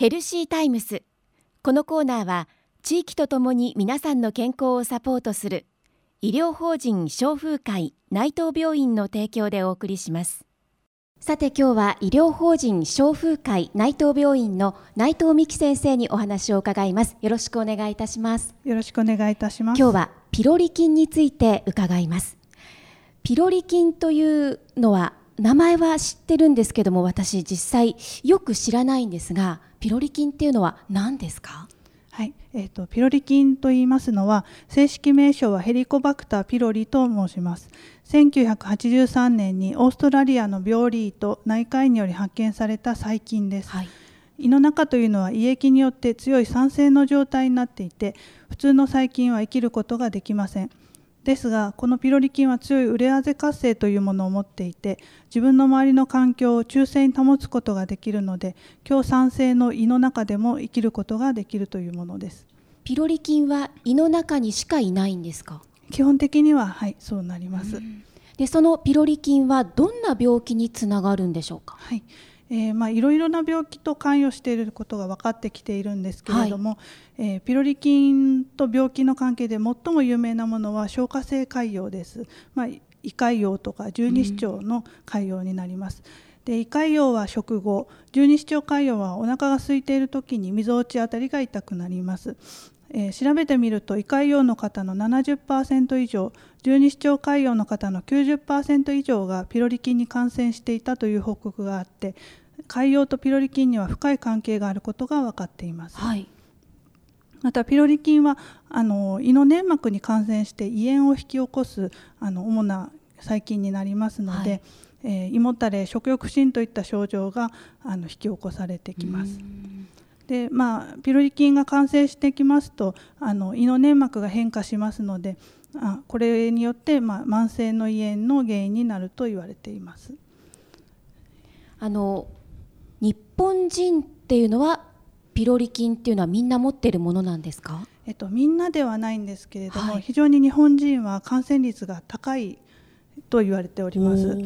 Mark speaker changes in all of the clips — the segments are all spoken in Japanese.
Speaker 1: ヘルシータイムス。このコーナーは地域とともに皆さんの健康をサポートする医療法人消風会内藤病院の提供でお送りします。さて今日は医療法人消風会内藤病院の内藤美希先生にお話を伺います。よろしくお願いいたします。
Speaker 2: よろしくお願いいたします。
Speaker 1: 今日はピロリ菌について伺います。ピロリ菌というのは名前は知ってるんですけども私実際よく知らないんですがピロリ菌っていうのは何ですか？
Speaker 2: はい、えーと、ピロリ菌と言いますのは正式名称はヘリコバクターピロリと申します。1983年にオーストラリアの病理医と内科医により発見された細菌です、はい、胃の中というのは胃液によって強い酸性の状態になっていて普通の細菌は生きることができませんですがこのピロリ菌は強いウレアゼ活性というものを持っていて自分の周りの環境を中性に保つことができるので強酸性の胃の中でも生きることができるというものです。
Speaker 1: ピロリ菌は胃の中にしかいないんですか？
Speaker 2: 基本的にははいそうなります、
Speaker 1: でそのピロリ菌はどんな病気につながるんでしょうか？
Speaker 2: はいえー、まあ、いろいろな病気と関与していることが分かってきているんですけれども、はい、えー、ピロリ菌と病気の関係で最も有名なものは消化性潰瘍です、まあ、胃潰瘍とか十二指腸の潰瘍になります。で胃潰瘍は食後十二指腸潰瘍はお腹が空いている時にみぞおちあたりが痛くなります、えー、調べてみると胃潰瘍の方の70%以上十二指腸潰瘍の方の90%以上がピロリ菌に感染していたという報告があって潰瘍とピロリ菌には深い関係があることが分かっています。はいまたピロリ菌はあの胃の粘膜に感染して胃炎を引き起こすあの主な細菌になりますので、はい、えー、胃もたれ食欲不振といった症状があの引き起こされてきます。でまあ、ピロリ菌が感染してきますとあの胃の粘膜が変化しますのであこれによって、まあ、慢性の胃炎の原因になると言われています。
Speaker 1: あの日本人っていうのはピロリ菌っていうのはみんな持っているものなんですか、
Speaker 2: えっと、みんなではないんですけれども、はい、非常に日本人は感染率が高いと言われております。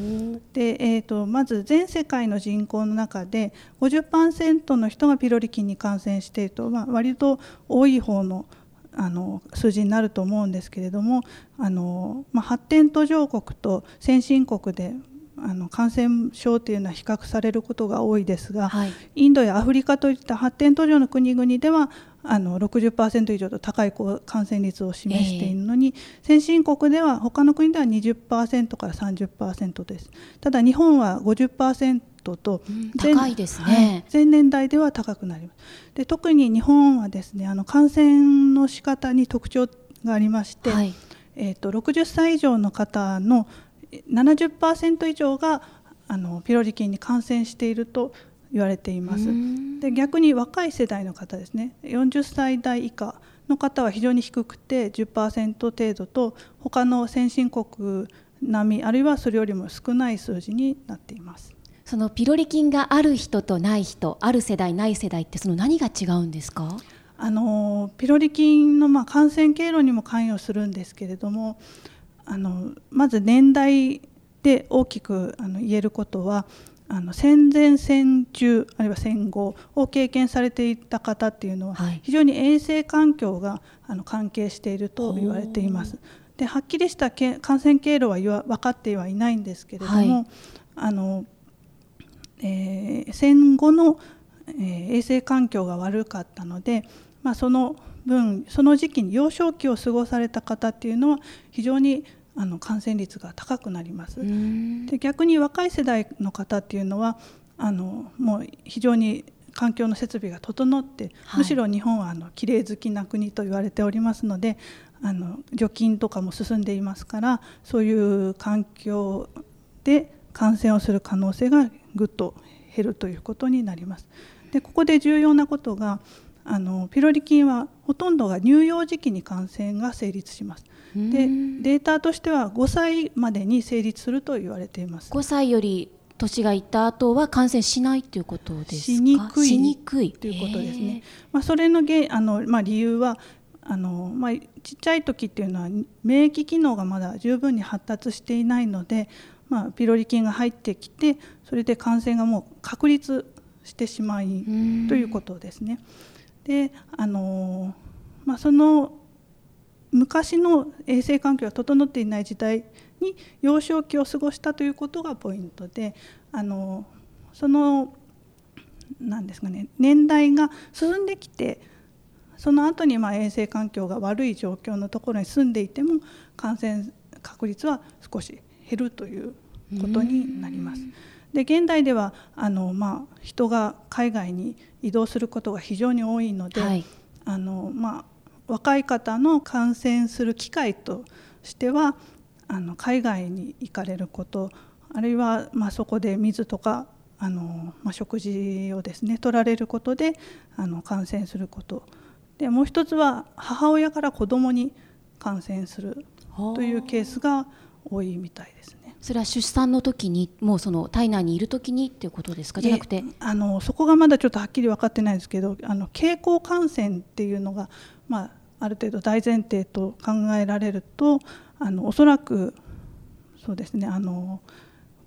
Speaker 2: で、えーと、まず全世界の人口の中で50%の人がピロリ菌に感染していると、まあ、割と多い方のあの数字になると思うんですけれどもあの、まあ、発展途上国と先進国であの感染症というのは比較されることが多いですが、はい、インドやアフリカといった発展途上の国々ではあの60%以上と高い感染率を示しているのに、えー、先進国では他の国では20%から30%です。ただ日本は50%と
Speaker 1: 前,、高いですね、
Speaker 2: 前年代では高くなります。で特に日本はですねあの感染の仕方に特徴がありまして、はい、えーと60歳以上の方の70%以上があのピロリ菌に感染していると言われています。で逆に若い世代の方ですね。40歳代以下の方は非常に低くて10%程度と他の先進国並みあるいはそれよりも少ない数字になっています。
Speaker 1: そのピロリ菌がある人とない人ある世代ない世代ってその何が違うんですか？
Speaker 2: あのピロリ菌のまあ感染経路にも関与するんですけれどもあのまず年代で大きくあの言えることはあの戦前戦中あるいは戦後を経験されていた方っていうのは、非常に衛生環境があの関係していると言われています。ではっきりしたけ感染経路は分かってはいないんですけれども、はい、あのえー、戦後の、えー、衛生環境が悪かったので、まあ、その分その時期に幼少期を過ごされた方っていうのは非常にあの感染率が高くなります。で逆に若い世代の方っていうのはあのもう非常に環境の設備が整って、はい、むしろ日本はあの綺麗好きな国と言われておりますのであの除菌とかも進んでいますからそういう環境で感染をする可能性がぐっと減るということになります。でここで重要なことがあのピロリ菌はほとんどが乳幼児期に感染が成立します。でデータとしては5歳までに成立すると言われています。
Speaker 1: 5歳より年がいった後は感染しないということです
Speaker 2: しにくいしにくいということですね。まあ、それの原あの、まあ、理由はあの、まあ、ちっちゃい時っていうのは免疫機能がまだ十分に発達していないので、まあ、ピロリ菌が入ってきてそれで感染がもう確立してしまいということですね。であの、まあ、その昔の衛生環境が整っていない時代に幼少期を過ごしたということがポイントであのそのなんですかね年代が進んできてその後にまあ衛生環境が悪い状況のところに住んでいても感染確率は少し減るということになります。で現代ではあの、まあ、人が海外に移動することが非常に多いので、はい、あのまあ、若い方の感染する機会としてはあの海外に行かれることあるいは、まあ、そこで水とかあの、まあ、食事をですね取られることであの感染することでもう一つは母親から子どもに感染するというケースが多いみたいですね。
Speaker 1: それは出産の時にもうその体内にいる時にっていうことですか？じゃなくて。
Speaker 2: あのそこがまだちょっとはっきり分かってないんですけどあの経口感染っていうのが、まあ、ある程度大前提と考えられるとあのおそらくそうですねあの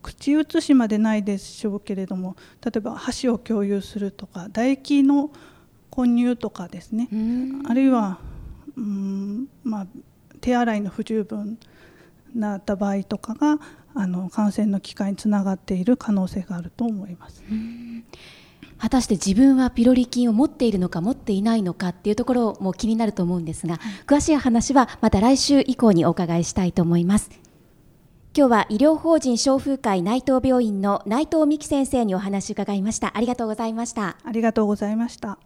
Speaker 2: 口移しまでないでしょうけれども例えば箸を共有するとか唾液の混入とかですね。あるいはうん、まあ、手洗いの不十分なった場合とかがあの感染の機会につながっている可能性があると思います。
Speaker 1: 果たして自分はピロリ菌を持っているのか持っていないのかっていうところも気になると思うんですが、詳しい話はまた来週以降にお伺いしたいと思います。今日は医療法人消風会内藤病院の内藤美希先生にお話伺いました。ありがとうございました。
Speaker 2: ありがとうございました。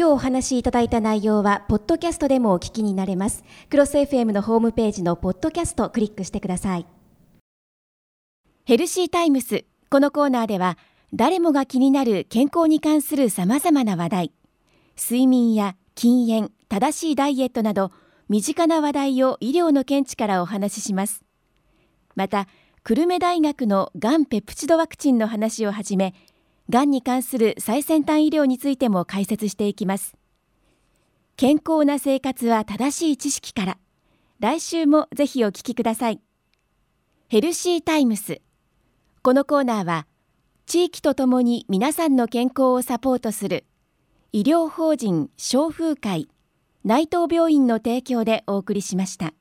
Speaker 1: 今日お話しいただいた内容は、ポッドキャストでもお聞きになれます。クロス FM のホームページのポッドキャストクリックしてください。ヘルシータイムス。このコーナーでは、誰もが気になる健康に関する様々な話題、睡眠や禁煙、正しいダイエットなど、身近な話題を医療の見地からお話しします。また、久留米大学のがんペプチドワクチンの話をはじめ、がんに関する最先端医療についても解説していきます。健康な生活は正しい知識から。来週もぜひお聞きください。ヘルシータイムス。このコーナーは、地域とともに皆さんの健康をサポートする医療法人消風会内藤病院の提供でお送りしました。